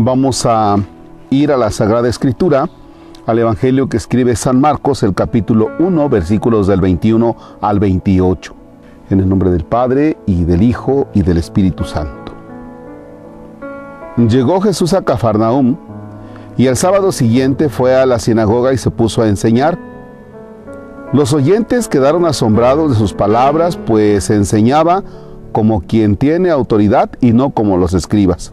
Vamos a ir a la Sagrada Escritura, al Evangelio que escribe San Marcos, el capítulo 1, versículos del 21 al 28. En el nombre del Padre, y del Hijo, y del Espíritu Santo. Llegó Jesús a Cafarnaum, y el sábado siguiente fue a la sinagoga y se puso a enseñar. Los oyentes quedaron asombrados de sus palabras, pues enseñaba como quien tiene autoridad y no como los escribas.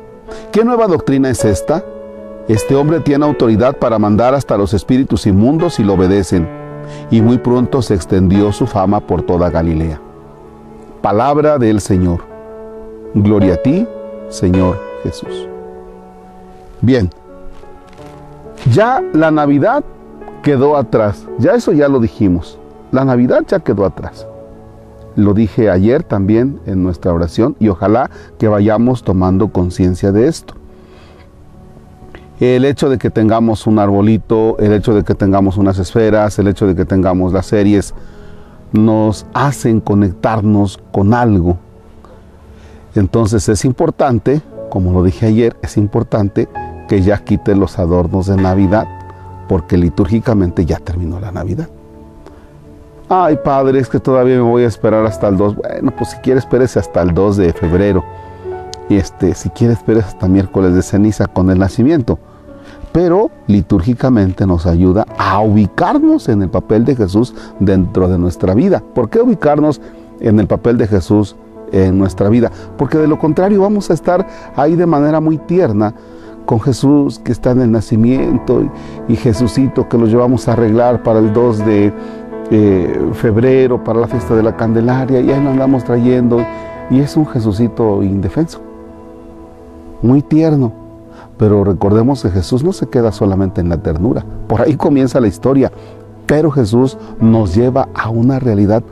¿Qué nueva doctrina es esta? Este hombre tiene autoridad para mandar hasta los espíritus inmundos y lo obedecen. Y muy pronto se extendió su fama por toda Galilea. Palabra del Señor. Gloria a ti, Señor Jesús. Bien, ya la Navidad quedó atrás. Ya eso ya lo dijimos. La Navidad ya quedó atrás. Lo dije ayer también en nuestra oración y ojalá que vayamos tomando conciencia de esto. El hecho de que tengamos un arbolito, el hecho de que tengamos unas esferas, el hecho de que tengamos las series, nos hacen conectarnos con algo. Entonces es importante, como lo dije ayer, es importante que ya quite los adornos de Navidad, porque litúrgicamente ya terminó la Navidad. Ay, padre, es que todavía me voy a esperar hasta el 2. Bueno, pues si quiere espérese hasta el 2 de febrero. Y este, si quiere espérese hasta miércoles de ceniza con el nacimiento. Pero litúrgicamente nos ayuda a ubicarnos en el papel de Jesús dentro de nuestra vida. ¿Por qué ubicarnos en el papel de Jesús en nuestra vida? Porque de lo contrario vamos a estar ahí de manera muy tierna con Jesús que está en el nacimiento y, y Jesucito que lo llevamos a arreglar para el 2 de eh, febrero para la fiesta de la Candelaria y ahí lo andamos trayendo y es un Jesucito indefenso, muy tierno. Pero recordemos que Jesús no se queda solamente en la ternura, por ahí comienza la historia, pero Jesús nos lleva a una realidad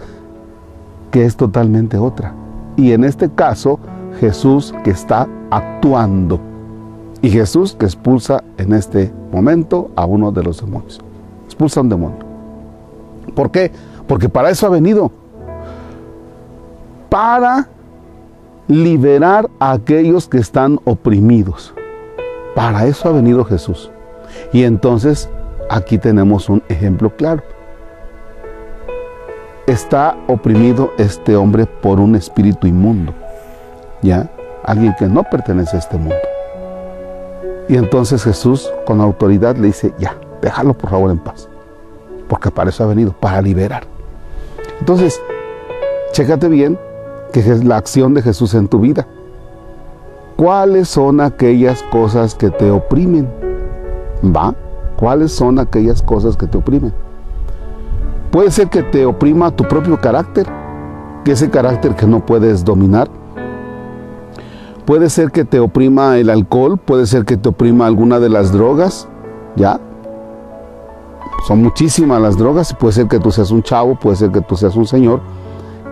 que es totalmente otra. Y en este caso, Jesús que está actuando y Jesús que expulsa en este momento a uno de los demonios. Expulsa a un demonio. ¿Por qué? Porque para eso ha venido. Para liberar a aquellos que están oprimidos. Para eso ha venido Jesús. Y entonces aquí tenemos un ejemplo claro. Está oprimido este hombre por un espíritu inmundo. ¿Ya? Alguien que no pertenece a este mundo. Y entonces Jesús con autoridad le dice, ya, déjalo por favor en paz porque para eso ha venido, para liberar. Entonces, chécate bien que es la acción de Jesús en tu vida. ¿Cuáles son aquellas cosas que te oprimen? ¿Va? ¿Cuáles son aquellas cosas que te oprimen? Puede ser que te oprima tu propio carácter, que ese carácter que no puedes dominar. Puede ser que te oprima el alcohol, puede ser que te oprima alguna de las drogas, ¿ya? Son muchísimas las drogas puede ser que tú seas un chavo, puede ser que tú seas un señor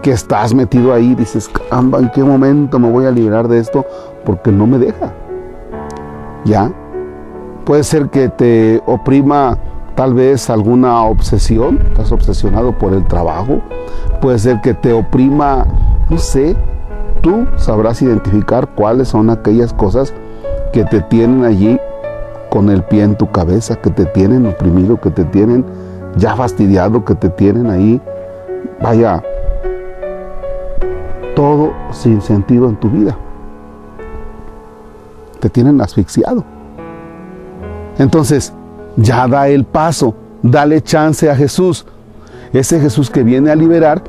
que estás metido ahí, dices, caramba, ¿en qué momento me voy a liberar de esto? Porque no me deja. ¿Ya? Puede ser que te oprima tal vez alguna obsesión, estás obsesionado por el trabajo. Puede ser que te oprima, no sé, tú sabrás identificar cuáles son aquellas cosas que te tienen allí con el pie en tu cabeza, que te tienen oprimido, que te tienen ya fastidiado, que te tienen ahí, vaya, todo sin sentido en tu vida. Te tienen asfixiado. Entonces, ya da el paso, dale chance a Jesús. Ese Jesús que viene a liberar,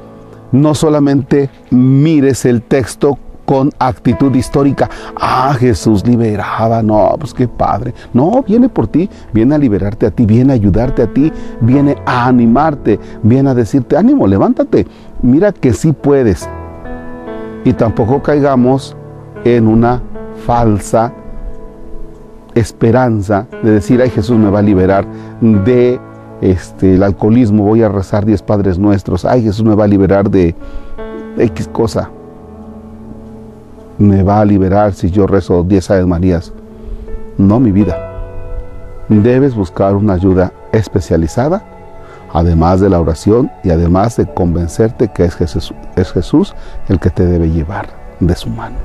no solamente mires el texto con actitud histórica. Ah, Jesús liberaba, no, pues qué padre. No, viene por ti, viene a liberarte a ti, viene a ayudarte a ti, viene a animarte, viene a decirte, ánimo, levántate, mira que sí puedes. Y tampoco caigamos en una falsa esperanza de decir, ay Jesús me va a liberar de este, el alcoholismo, voy a rezar diez Padres Nuestros, ay Jesús me va a liberar de X cosa, me va a liberar si yo rezo diez Aves Marías. No, mi vida. Debes buscar una ayuda especializada, además de la oración y además de convencerte que es Jesús, es Jesús el que te debe llevar de su mano.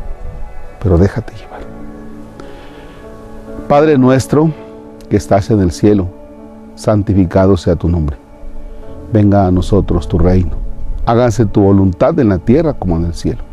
Pero déjate llevar. Padre nuestro que estás en el cielo, santificado sea tu nombre. Venga a nosotros tu reino. Hágase tu voluntad en la tierra como en el cielo.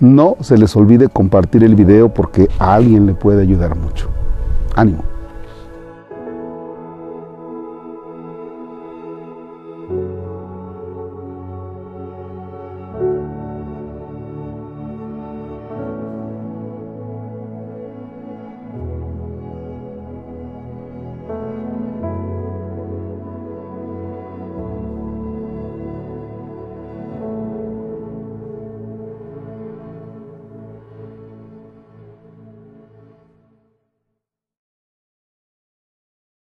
No se les olvide compartir el video porque a alguien le puede ayudar mucho. Ánimo.